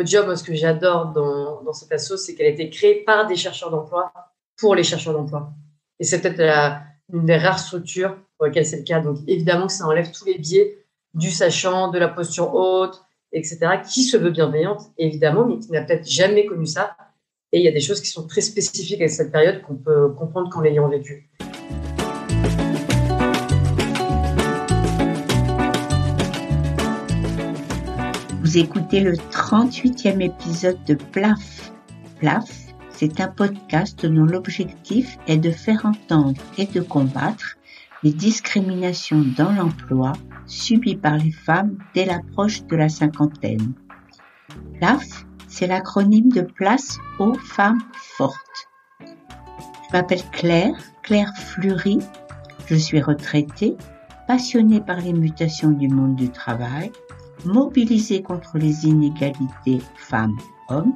CodeJob, ce que j'adore dans, dans cette asso, c'est qu'elle a été créée par des chercheurs d'emploi pour les chercheurs d'emploi. Et c'est peut-être une des rares structures pour lesquelles c'est le cas. Donc évidemment que ça enlève tous les biais du sachant, de la posture haute, etc., qui se veut bienveillante, évidemment, mais qui n'a peut-être jamais connu ça. Et il y a des choses qui sont très spécifiques à cette période qu'on peut comprendre qu'en l'ayant vécu. Vous écoutez le 38e épisode de PLAF. PLAF, c'est un podcast dont l'objectif est de faire entendre et de combattre les discriminations dans l'emploi subies par les femmes dès l'approche de la cinquantaine. PLAF, c'est l'acronyme de Place aux femmes fortes. Je m'appelle Claire, Claire Fleury. Je suis retraitée, passionnée par les mutations du monde du travail, mobilisée contre les inégalités femmes-hommes,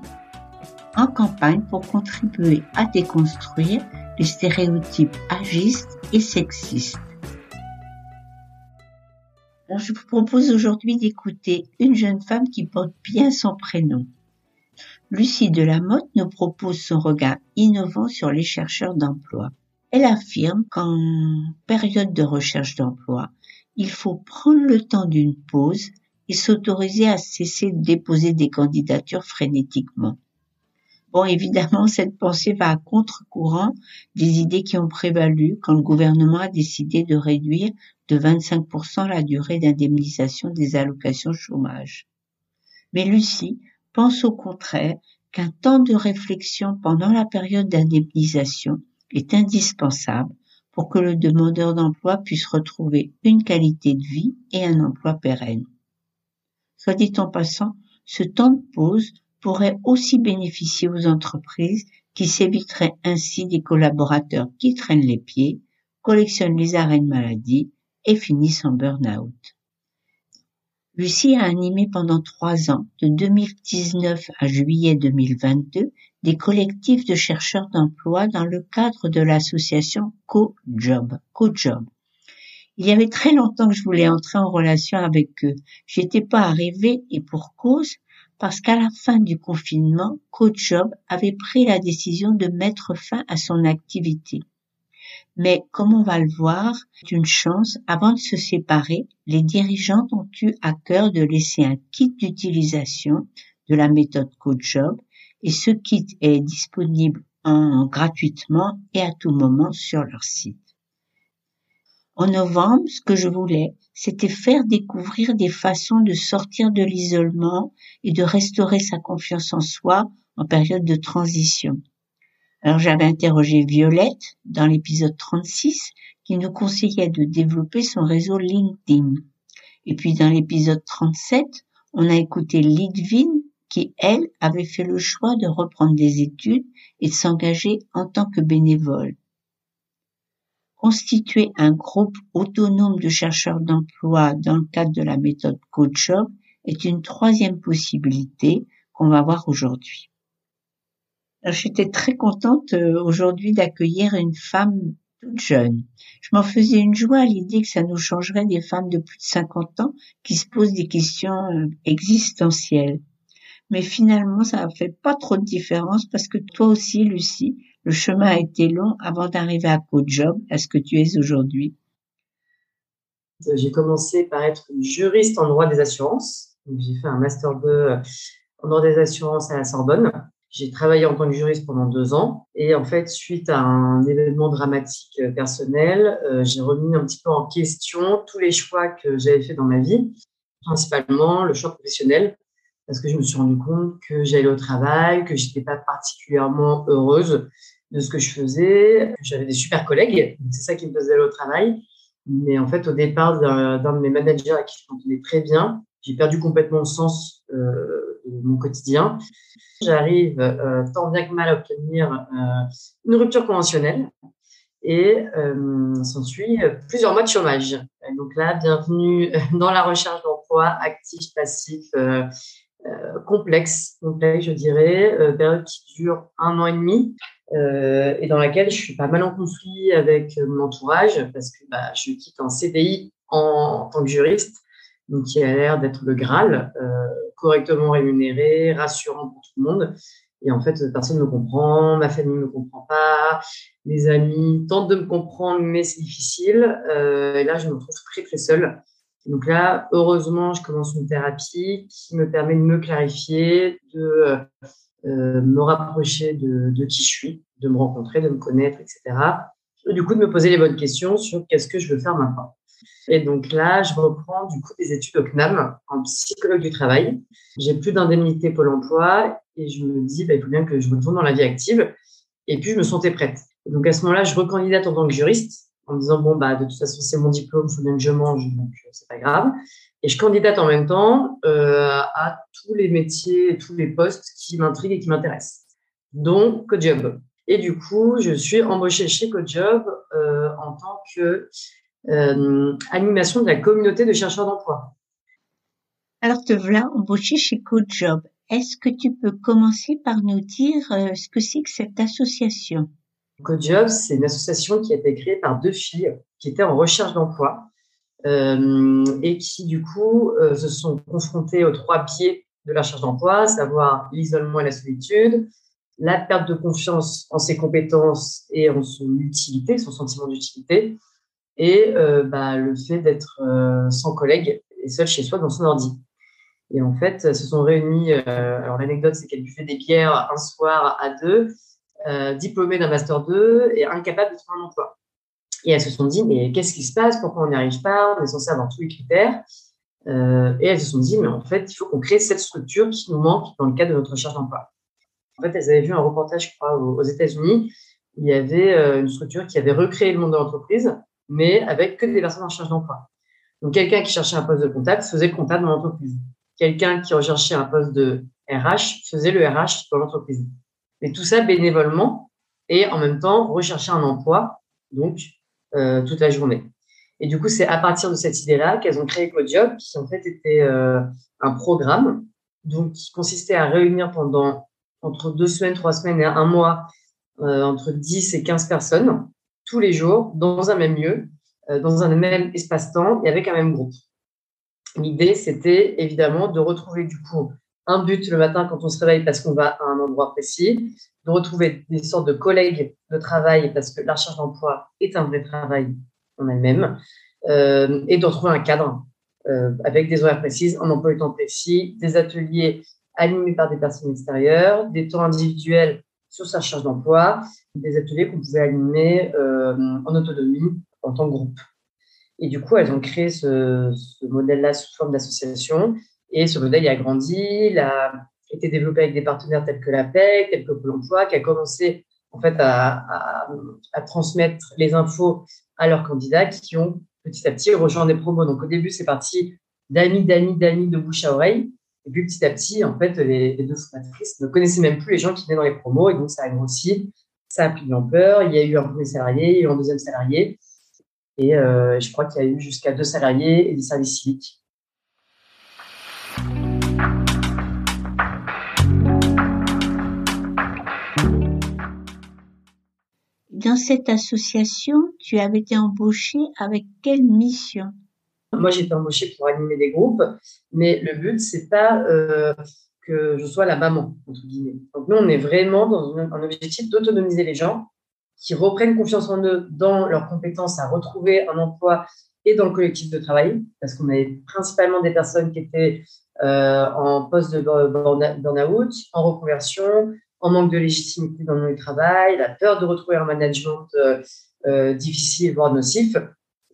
en campagne pour contribuer à déconstruire les stéréotypes agistes et sexistes. je vous propose aujourd'hui d'écouter une jeune femme qui porte bien son prénom. Lucie Delamotte nous propose son regard innovant sur les chercheurs d'emploi. Elle affirme qu'en période de recherche d'emploi, il faut prendre le temps d'une pause et s'autoriser à cesser de déposer des candidatures frénétiquement. Bon, évidemment, cette pensée va à contre-courant des idées qui ont prévalu quand le gouvernement a décidé de réduire de 25% la durée d'indemnisation des allocations chômage. Mais Lucie pense au contraire qu'un temps de réflexion pendant la période d'indemnisation est indispensable pour que le demandeur d'emploi puisse retrouver une qualité de vie et un emploi pérenne. Soit dit en passant, ce temps de pause pourrait aussi bénéficier aux entreprises qui s'éviteraient ainsi des collaborateurs qui traînent les pieds, collectionnent les arrêts de maladie et finissent en burn-out. Lucie a animé pendant trois ans, de 2019 à juillet 2022, des collectifs de chercheurs d'emploi dans le cadre de l'association CoJob. CoJob. Il y avait très longtemps que je voulais entrer en relation avec eux. J'étais pas arrivée et pour cause, parce qu'à la fin du confinement, CoachJob avait pris la décision de mettre fin à son activité. Mais comme on va le voir, c'est une chance, avant de se séparer, les dirigeants ont eu à cœur de laisser un kit d'utilisation de la méthode CoachJob et ce kit est disponible en, gratuitement et à tout moment sur leur site. En novembre, ce que je voulais, c'était faire découvrir des façons de sortir de l'isolement et de restaurer sa confiance en soi en période de transition. Alors j'avais interrogé Violette dans l'épisode 36 qui nous conseillait de développer son réseau LinkedIn. Et puis dans l'épisode 37, on a écouté Lidvin qui, elle, avait fait le choix de reprendre des études et de s'engager en tant que bénévole. Constituer un groupe autonome de chercheurs d'emploi dans le cadre de la méthode CoachJob est une troisième possibilité qu'on va voir aujourd'hui. J'étais très contente euh, aujourd'hui d'accueillir une femme toute jeune. Je m'en faisais une joie à l'idée que ça nous changerait des femmes de plus de 50 ans qui se posent des questions euh, existentielles. Mais finalement, ça n'a fait pas trop de différence parce que toi aussi, Lucie, le chemin a été long avant d'arriver à CodeJob, à ce que tu es aujourd'hui? J'ai commencé par être juriste en droit des assurances. J'ai fait un master 2 en droit des assurances à la Sorbonne. J'ai travaillé en tant que juriste pendant deux ans. Et en fait, suite à un événement dramatique personnel, euh, j'ai remis un petit peu en question tous les choix que j'avais fait dans ma vie, principalement le choix professionnel, parce que je me suis rendu compte que j'allais au travail, que j'étais pas particulièrement heureuse de ce que je faisais. J'avais des super collègues, c'est ça qui me faisait aller au travail. Mais en fait, au départ d'un de mes managers qui je m'entendais très bien, j'ai perdu complètement le sens euh, de mon quotidien. J'arrive euh, tant bien que mal à obtenir euh, une rupture conventionnelle et s'ensuit plusieurs mois de chômage. donc là, bienvenue dans la recherche d'emploi actif, passif, complexe, complexe, je dirais, période qui dure un an et demi euh, et dans laquelle je suis pas mal en conflit avec mon entourage parce que bah, je quitte un CDI en, tant que juriste donc qui a l'air d'être le Graal, correctement rémunéré, rassurant pour tout le monde. Et en fait, personne ne me comprend, ma famille ne me comprend pas, mes amis tentent de me comprendre, mais c'est difficile. Euh, et là, je me retrouve très, très seule. Donc là, heureusement, je commence une thérapie qui me permet de me clarifier, de euh, me rapprocher de, qui je suis, de me rencontrer, de me connaître, etc. Et du coup, de me poser les bonnes questions sur qu'est-ce que je veux faire maintenant. Et donc là, je reprends du coup des études au CNAM en psychologue du travail. J'ai plus d'indemnité Pôle emploi et je me dis, bah, il faut bien que je retourne dans la vie active. Et puis, je me sentais prête. Donc à ce moment-là, je recandidate en tant que juriste en me disant, bon, bah, de toute façon, c'est mon diplôme, il faut bien que je mange, donc euh, c'est pas grave. Et je candidate en même temps euh, à tous les métiers, tous les postes qui m'intriguent et qui m'intéressent, dont CodeJob. Et du coup, je suis embauchée chez CodeJob euh, en tant que euh, animation de la communauté de chercheurs d'emploi. Alors, te voilà embauché chez CodeJob. Est-ce que tu peux commencer par nous dire ce que c'est que cette association? CodeJob, c'est une association qui a été créée par deux filles qui étaient en recherche d'emploi et qui, du coup, euh, se sont confrontées aux trois pieds de la recherche d'emploi, savoir l'isolement et la solitude, la perte de confiance en ses compétences et en son utilité, son sentiment d'utilité, et euh, bah, le fait d'être euh, sans collègue et seul chez soi dans son ordi. Et en fait, se sont réunis. Euh, alors l'anecdote, c'est qu'elle buvait des bières un soir à deux, diplômées d'un master 2 et incapables de trouver un emploi. Et elles se sont dit, mais qu'est-ce qui se passe? Pourquoi on n'y arrive pas? On est censé avoir tous les critères. Euh, et elles se sont dit, mais en fait, il faut qu'on crée cette structure qui nous manque dans le cadre de notre recherche d'emploi. En fait, elles avaient vu un reportage, je crois, aux, États-Unis. Il y avait une structure qui avait recréé le monde de l'entreprise mais avec que des personnes en recherche d'emploi. Donc, quelqu'un qui cherchait un poste de comptable faisait le comptable dans l'entreprise. Quelqu'un qui recherchait un poste de RH faisait le RH dans l'entreprise. Mais tout ça bénévolement et en même temps rechercher un emploi, donc euh, toute la journée. Et du coup, c'est à partir de cette idée-là qu'elles ont créé CodeJob, qui en fait était euh, un programme donc, qui consistait à réunir pendant entre deux semaines, trois semaines et un mois euh, entre 10 et 15 personnes tous les jours dans un même lieu, dans un même espace-temps et avec un même groupe. L'idée, c'était évidemment de retrouver du coup un but le matin quand on se réveille parce qu'on va à un endroit précis, de retrouver des sortes de collègues de travail parce que la recherche d'emploi est un vrai travail en elle-même, euh, et de retrouver un cadre euh, avec des horaires précises, un emploi du temps précis, des ateliers animés par des personnes extérieures, des temps individuels sur sa recherche d'emploi, des ateliers qu'on pouvait animer euh, en autonomie en tant que groupe. Et du coup, elles ont créé ce, modèle-là sous forme d'association. Et ce modèle, il a grandi, il a été développé avec des partenaires tels que la PEC, tels que Pôle emploi, qui a commencé en fait à, transmettre les infos à leurs candidats qui ont petit à petit rejoint des promos. Donc au début, c'est parti d'amis, d'amis, d'amis, de bouche à oreille. Et puis petit à petit, en fait, les, deux formatrices ne connaissaient même plus les gens qui venaient dans les promos, et donc ça a grossi, ça a pris de l'ampleur. Il y a eu un premier salarié, il y a eu un deuxième salarié, et euh, je crois qu'il y a eu jusqu'à deux salariés et des services civiques. Dans cette association, tu avais été embauché avec quelle mission? Moi, j'ai été embauchée pour animer des groupes, mais le but, c'est pas euh, que je sois la maman, entre guillemets. Donc, nous, on est vraiment dans un objectif d'autonomiser les gens qui reprennent confiance en eux dans leurs compétences à retrouver un emploi et dans le collectif de travail, parce qu'on avait principalement des personnes qui étaient euh, en poste de burn-out, en reconversion, en manque de légitimité dans le travail, la peur de retrouver un management euh, difficile, voire nocif.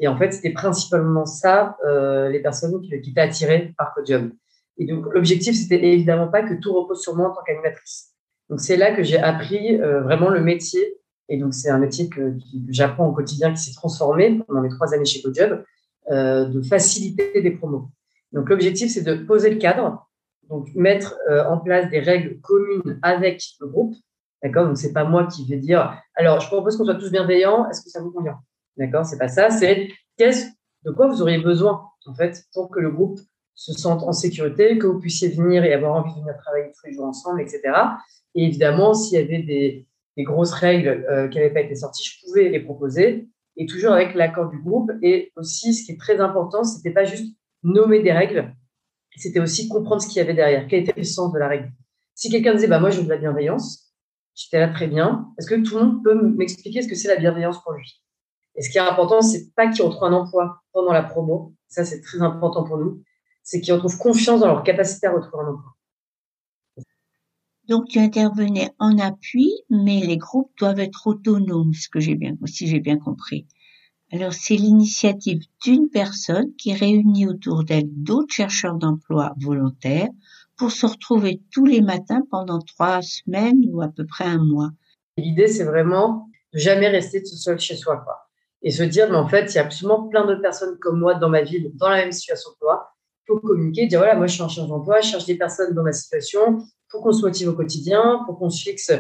Et en fait, c'était principalement ça, euh, les personnes qui, étaient attirées par Codium. Et donc, l'objectif, c'était évidemment pas que tout repose sur moi en tant qu'animatrice. Donc, c'est là que j'ai appris euh, vraiment le métier. Et donc, c'est un métier que, j'apprends au quotidien, qui s'est transformé pendant mes trois années chez Codium, euh, de faciliter des promos. Donc, l'objectif, c'est de poser le cadre, donc mettre euh, en place des règles communes avec le groupe. D'accord Donc, c'est pas moi qui vais dire, alors, je propose qu'on soit tous bienveillants, est-ce que ça vous convient? D'accord C'est pas ça. C'est de quoi vous auriez besoin, en fait, pour que le groupe se sente en sécurité, que vous puissiez venir et avoir envie de venir travailler tous les jours ensemble, etc. Et évidemment, s'il y avait des, grosses règles euh, qui n'avaient pas été sorties, je pouvais les proposer, et toujours avec l'accord du groupe. Et aussi, ce qui est très important, c'était pas juste nommer des règles, c'était aussi comprendre ce qu'il y avait derrière, quel était le sens de la règle. Si quelqu'un disait, bah, moi, je veux de la bienveillance, j'étais là très bien. Est-ce que tout le monde peut m'expliquer ce que c'est la bienveillance pour lui? Et ce qui est important, c'est pas qu'ils retrouvent un emploi pendant la promo. Ça, c'est très important pour nous. C'est qu'ils retrouvent confiance dans leur capacité à retrouver un emploi. Donc, tu intervenais en appui, mais les groupes doivent être autonomes, ce que j'ai bien, si j'ai bien compris. Alors, c'est l'initiative d'une personne qui réunit autour d'elle d'autres chercheurs d'emploi volontaires pour se retrouver tous les matins pendant trois semaines ou à peu près un mois. L'idée, c'est vraiment de jamais rester tout seul chez soi, quoi. Et se dire, mais en fait, il y a absolument plein d'autres personnes comme moi dans ma ville, dans la même situation que. Il faut communiquer, dire, voilà, moi, je suis en charge d'emploi, je cherche des personnes dans ma situation, pour qu'on se motive au quotidien, pour qu'on se fixe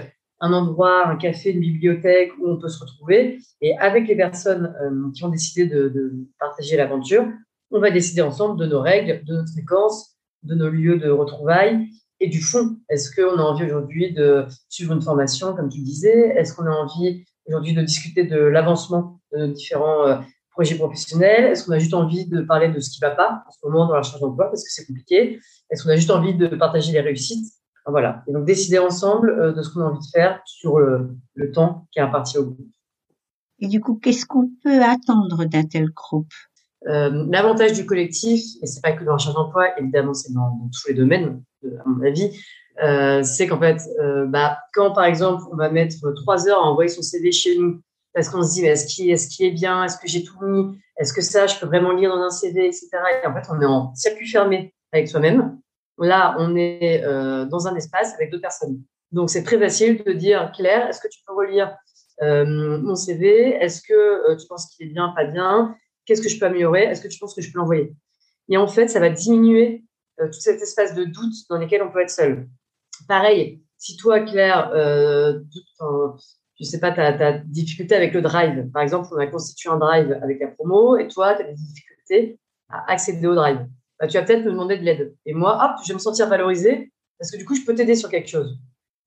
un endroit, un café, une bibliothèque où on peut se retrouver. Et avec les personnes euh, qui ont décidé de, partager l'aventure, on va décider ensemble de nos règles, de notre fréquence, de nos lieux de retrouvailles et du fond. Est-ce qu'on a envie aujourd'hui de suivre une formation, comme tu disais? Est-ce qu'on a envie aujourd'hui de discuter de l'avancement de nos différents euh, projets professionnels? Est-ce qu'on a juste envie de parler de ce qui ne va pas en ce moment dans la recherche d'emploi parce que c'est compliqué? Est-ce qu'on a juste envie de partager les réussites? Voilà. Et donc, décider ensemble euh, de ce qu'on a envie de faire sur le, temps qui est imparti au groupe. Et du coup, qu'est-ce qu'on peut attendre d'un tel groupe? Euh, L'avantage du collectif, et c'est pas que dans la recherche d'emploi, évidemment, c'est dans, tous les domaines, à mon avis, euh, c'est qu'en fait, bah, quand par exemple, on va mettre trois heures à envoyer son CV chez nous, parce qu'on se dit, est-ce qu'il est, est, bien? Est-ce que j'ai tout mis? Est-ce que ça, je peux vraiment lire dans un CV, etc. Et en fait, on est en circuit fermé avec soi-même. Là, on est euh, dans un espace avec deux personnes. Donc, c'est très facile de dire, Claire, est-ce que tu peux relire euh, mon CV Est-ce que euh, tu penses qu'il est bien, pas bien? Qu'est-ce que je peux améliorer? Est-ce que tu penses que je peux l'envoyer? Et en fait, ça va diminuer tout cet espace de doute dans lequel on peut être seul. Pareil, si toi, Claire, euh, je sais pas, tu as, difficulté avec le drive. Par exemple, on a constitué un drive avec la promo et toi, tu as des difficultés à accéder au drive. Bah, tu vas peut-être me demander de l'aide. Et moi, hop, je vais me sentir valorisé parce que du coup, je peux t'aider sur quelque chose.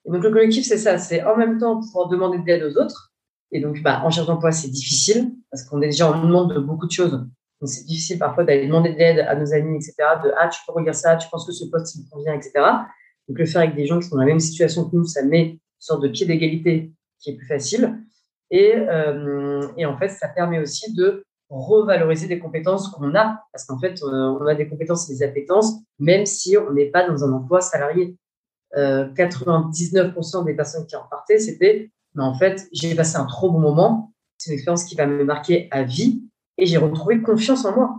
Et donc, le collectif, c'est ça. C'est en même temps pouvoir demander de l'aide aux autres. Et donc, bah, en cherche d'emploi, c'est difficile parce qu'on est déjà en demande de beaucoup de choses. Donc, c'est difficile parfois d'aller demander de l'aide à nos amis, etc. De ah, tu peux regarder ça, tu penses que ce poste, il me convient, etc. Donc, le faire avec des gens qui sont dans la même situation que nous, ça met une sorte de pied d'égalité qui est plus facile. Et, euh, et en fait, ça permet aussi de revaloriser des compétences qu'on a, parce qu'en fait, euh, on a des compétences et des appétences, même si on n'est pas dans un emploi salarié. 99% euh, des personnes qui en partaient, c'était, mais en fait, j'ai passé un trop bon moment, c'est une expérience qui va me marquer à vie, et j'ai retrouvé confiance en moi.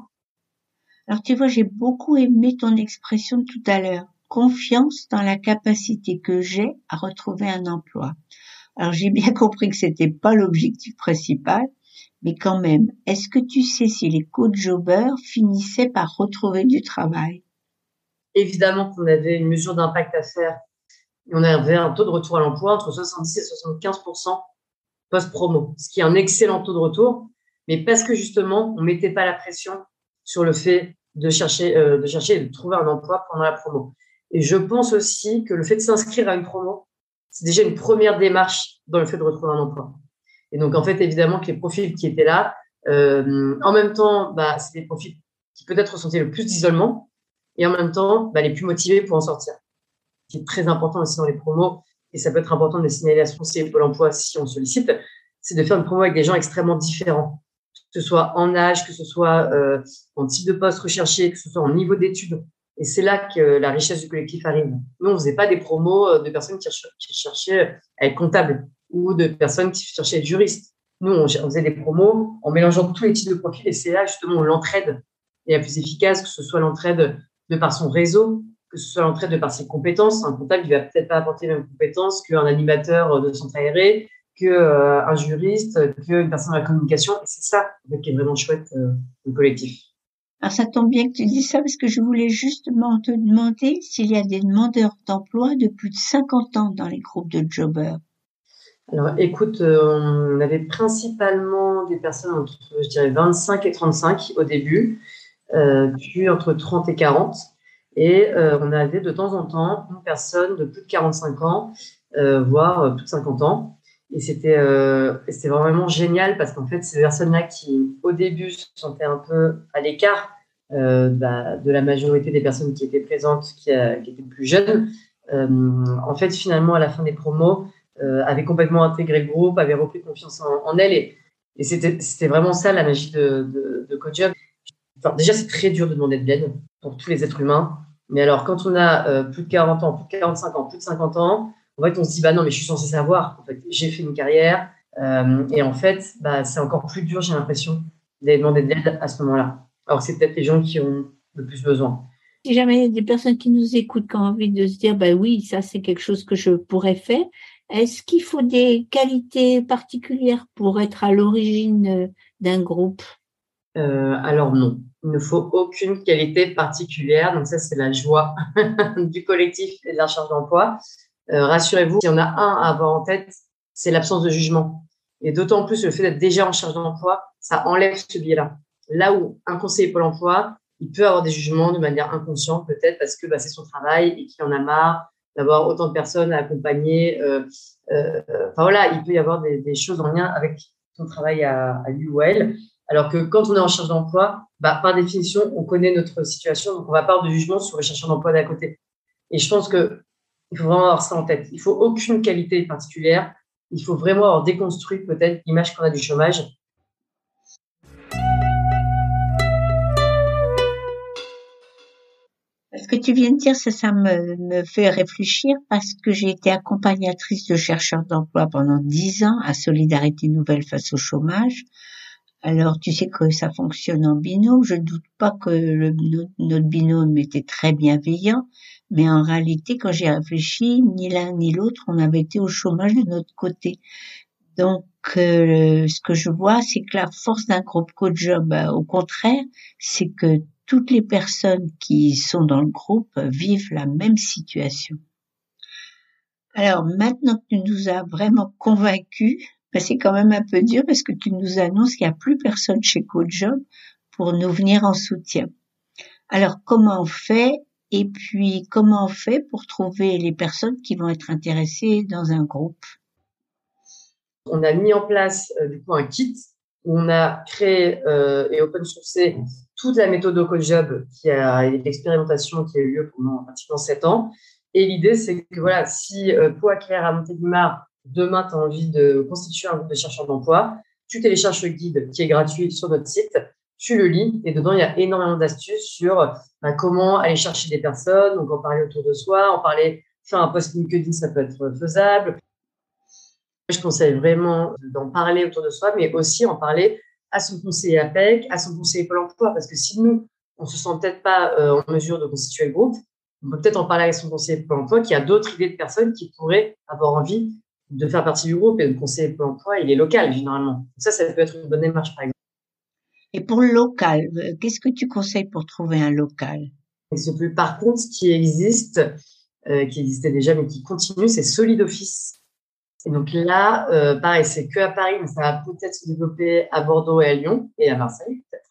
Alors tu vois, j'ai beaucoup aimé ton expression tout à l'heure, confiance dans la capacité que j'ai à retrouver un emploi. Alors j'ai bien compris que c'était pas l'objectif principal, mais quand même, est-ce que tu sais si les co-jobbers finissaient par retrouver du travail? Évidemment qu'on avait une mesure d'impact à faire. on avait un taux de retour à l'emploi entre 70 et 75% post-promo, ce qui est un excellent taux de retour, mais parce que justement, on ne mettait pas la pression sur le fait de chercher, euh, de chercher et de trouver un emploi pendant la promo. Et je pense aussi que le fait de s'inscrire à une promo, c'est déjà une première démarche dans le fait de retrouver un emploi. Et donc, en fait, évidemment que les profils qui étaient là, euh, en même temps, bah, c'est des profils qui peut-être ressentaient le plus d'isolement et en même temps, bah, les plus motivés pour en sortir. Ce qui est très important aussi dans les promos, et ça peut être important de les signaler à ce Pôle emploi si on sollicite, c'est de faire une promo avec des gens extrêmement différents, que ce soit en âge, que ce soit euh, en type de poste recherché, que ce soit en niveau d'études. Et c'est là que la richesse du collectif arrive. Nous, on faisait pas des promos euh, de personnes qui, cherchaient à être comptables ou de personnes qui cherchaient à être juristes. Nous, on, faisait des promos en mélangeant tous les types de profils et c'est là justement l'entraide est la plus efficace, que ce soit l'entraide de par son réseau, que ce soit l'entraide de par ses compétences. Un comptable, il va peut-être pas apporter les mêmes compétences qu'un animateur de centre aéré, qu'un euh, juriste, qu'une personne de la communication. Et c'est ça qui est vraiment chouette, euh, le collectif. Alors ça tombe bien que tu dis ça parce que je voulais justement te demander s'il y a des demandeurs d'emploi de plus de 50 ans dans les groupes de jobbers. Alors, écoute, euh, on avait principalement des personnes entre, je dirais, 25 et 35 au début, euh, puis entre 30 et 40. Et euh, on avait de temps en temps une personne de plus de 45 ans, voire plus de 50 ans. Et c'était c'était vraiment génial parce qu'en fait, ces personnes-là qui, au début, se sentaient un peu à l'écart bah, de la majorité des personnes qui étaient présentes, qui, qui étaient plus jeunes, en fait, finalement, à la fin des promos, avaient complètement intégré le groupe, avaient repris confiance en, elles. Et, c'était vraiment ça la magie de, de, CodeJob. Enfin, déjà, c'est très dur de demander de l'aide pour tous les êtres humains. Mais alors, quand on a plus de 40 ans, plus de 45 ans, plus de 50 ans, en fait, on se dit, bah non, mais je suis censé savoir. En fait, j'ai fait une carrière. Euh, et en fait, bah, c'est encore plus dur, j'ai l'impression, d'aller demander de l'aide à ce moment-là. Alors c'est peut-être les gens qui ont le plus besoin. Si jamais il y a des personnes qui nous écoutent qui ont envie de se dire, bah oui, ça c'est quelque chose que je pourrais faire, est-ce qu'il faut des qualités particulières pour être à l'origine euh, d'un groupe? Euh, Alors non, il ne faut aucune qualité particulière. Donc ça, c'est la joie du collectif et de la charge d'emploi. Euh, rassurez-vous, s'il y en a un à avoir en tête, c'est l'absence de jugement. Et d'autant plus le fait d'être déjà en charge d'emploi, ça enlève ce biais-là. Là où un conseiller Pôle emploi, il peut avoir des jugements de manière inconsciente, peut-être parce que bah, c'est son travail et qu'il en a marre d'avoir autant de personnes à accompagner. Euh, euh, enfin voilà, il peut y avoir des, choses en lien avec son travail à, à lui ou à elle. Alors que quand on est en charge d'emploi, bah, par définition, on connaît notre situation, donc on va pas avoir de jugement sur le chercheur d'emploi d'à côté. Et je pense que il faut vraiment avoir ça en tête. Il faut aucune qualité particulière. Il faut vraiment avoir déconstruit peut-être l'image qu'on a du chômage. Ce que tu viens de dire, ça, ça me, me fait réfléchir parce que j'ai été accompagnatrice de chercheurs d'emploi pendant dix ans à Solidarité Nouvelle face au chômage. Alors, tu sais que ça fonctionne en binôme. Je ne doute pas que le, notre binôme était très bienveillant, mais en réalité, quand j'ai réfléchi, ni l'un ni l'autre, on avait été au chômage de notre côté. Donc, euh, ce que je vois, c'est que la force d'un groupe co-job, euh, au contraire, c'est que toutes les personnes qui sont dans le groupe vivent la même situation. Alors, maintenant que tu nous as vraiment convaincus, ben, c'est quand même un peu dur parce que tu nous annonces qu'il n'y a plus personne chez CodeJob pour nous venir en soutien. Alors, comment on fait et puis, comment on fait pour trouver les personnes qui vont être intéressées dans un groupe? On a mis en place euh, du coup un kit où on a créé euh, et open sourcé toute la méthode CodeJob qui a l'expérimentation qui a eu lieu pendant pratiquement sept ans. Et l'idée, c'est que voilà, si euh, toi, Claire, à Montélimar, demain, tu as envie de constituer un groupe de chercheurs d'emploi, tu télécharges le guide qui est gratuit sur notre site tu le lis et dedans, il y a énormément d'astuces sur bah, comment aller chercher des personnes, donc en parler autour de soi, en parler, faire un post LinkedIn, ça peut être faisable. Je conseille vraiment d'en parler autour de soi, mais aussi en parler à son conseiller APEC, à son conseiller Pôle emploi, parce que si nous, on se sent peut-être pas euh, en mesure de constituer le groupe, on peut peut-être en parler avec son conseiller Pôle emploi qui a d'autres idées de personnes qui pourraient avoir envie de faire partie du groupe et le conseiller Pôle emploi, il est local généralement. Ça, ça peut être une bonne démarche, par exemple. Et pour le local, qu'est-ce que tu conseilles pour trouver un local? Par contre, ce qui existe, euh, qui existait déjà, mais qui continue, c'est Solid Office. Et donc là, euh, pareil, c'est que à Paris, mais ça va peut-être se développer à Bordeaux et à Lyon et à Marseille, peut-être.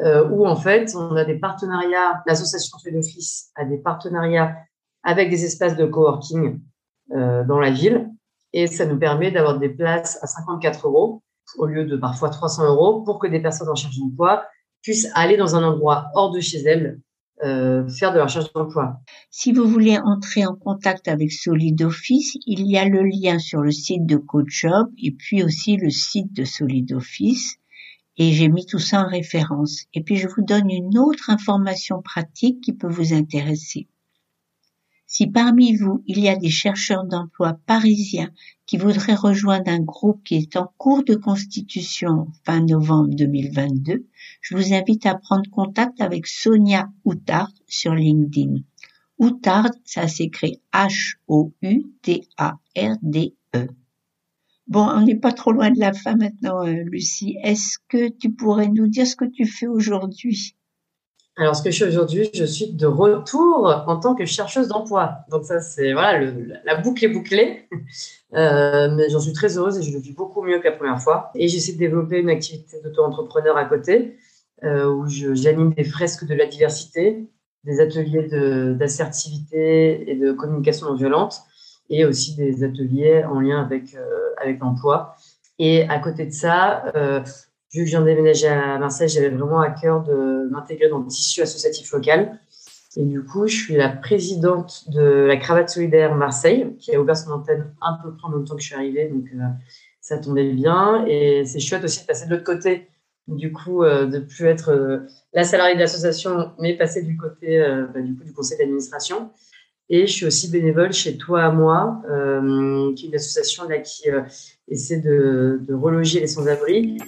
Euh, où en fait, on a des partenariats, l'association Solid Office a des partenariats avec des espaces de coworking euh, dans la ville. Et ça nous permet d'avoir des places à 54 euros au lieu de parfois 300 euros pour que des personnes en charge d'emploi puissent aller dans un endroit hors de chez elles euh, faire de la recherche d'emploi. Si vous voulez entrer en contact avec Solid Office, il y a le lien sur le site de CodeJob et puis aussi le site de Solid Office. Et j'ai mis tout ça en référence. Et puis je vous donne une autre information pratique qui peut vous intéresser. Si parmi vous, il y a des chercheurs d'emploi parisiens qui voudraient rejoindre un groupe qui est en cours de constitution fin novembre 2022, je vous invite à prendre contact avec Sonia Outard sur LinkedIn. Outard, ça s'écrit H-O-U-T-A-R-D-E. Bon, on n'est pas trop loin de la fin maintenant, euh, Lucie. Est-ce que tu pourrais nous dire ce que tu fais aujourd'hui? Alors, ce que je fais aujourd'hui, je suis de retour en tant que chercheuse d'emploi. Donc, ça, c'est voilà, la boucle est bouclée. Euh, mais j'en suis très heureuse et je le vis beaucoup mieux que la première fois. Et j'essaie de développer une activité d'auto-entrepreneur à côté, euh, où j'anime des fresques de la diversité, des ateliers d'assertivité et de communication non violente, et aussi des ateliers en lien avec, euh, avec l'emploi. Et à côté de ça, euh, vu que je viens de déménager à Marseille, j'avais vraiment à cœur de m'intégrer dans le tissu associatif local. Et du coup, je suis la présidente de la Cravate Solidaire Marseille, qui a ouvert son antenne un peu près en même temps que je suis arrivée, donc euh, ça tombait bien. Et c'est chouette aussi de passer de l'autre côté, du coup, euh, de plus être euh, la salariée de l'association, mais passer du côté bah, du, coup, du conseil d'administration. Et je suis aussi bénévole chez Toi à Moi, qui est une association là, qui essaie de, de reloger les sans-abri.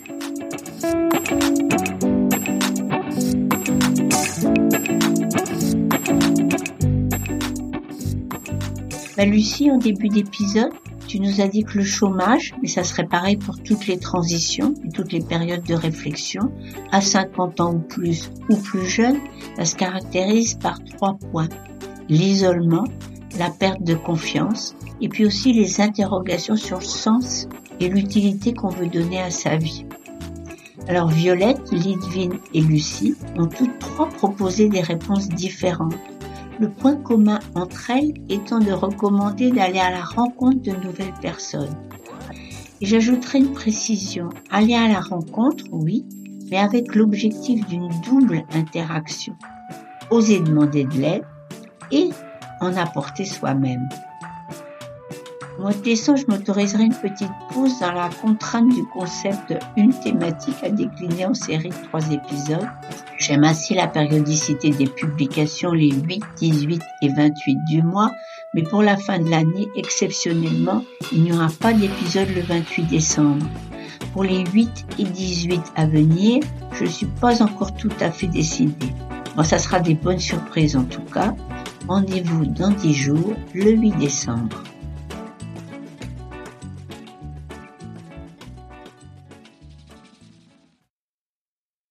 Bah, Lucie, en début d'épisode, tu nous as dit que le chômage, mais ça serait pareil pour toutes les transitions et toutes les périodes de réflexion, à 50 ans ou plus ou plus jeune, ça se caractérise par trois points. L'isolement, la perte de confiance et puis aussi les interrogations sur le sens et l'utilité qu'on veut donner à sa vie. Alors Violette, Lidvine et Lucie ont toutes trois proposé des réponses différentes le point commun entre elles étant de recommander d'aller à la rencontre de nouvelles personnes. J'ajouterai une précision. Aller à la rencontre, oui, mais avec l'objectif d'une double interaction. Oser demander de l'aide et en apporter soi-même. Au mois de décembre, je m'autoriserai une petite pause dans la contrainte du concept une thématique à décliner en série de trois épisodes. J'aime ainsi la périodicité des publications les 8, 18 et 28 du mois, mais pour la fin de l'année, exceptionnellement, il n'y aura pas d'épisode le 28 décembre. Pour les 8 et 18 à venir, je ne suis pas encore tout à fait décidée. Bon, ça sera des bonnes surprises en tout cas. Rendez-vous dans 10 jours, le 8 décembre.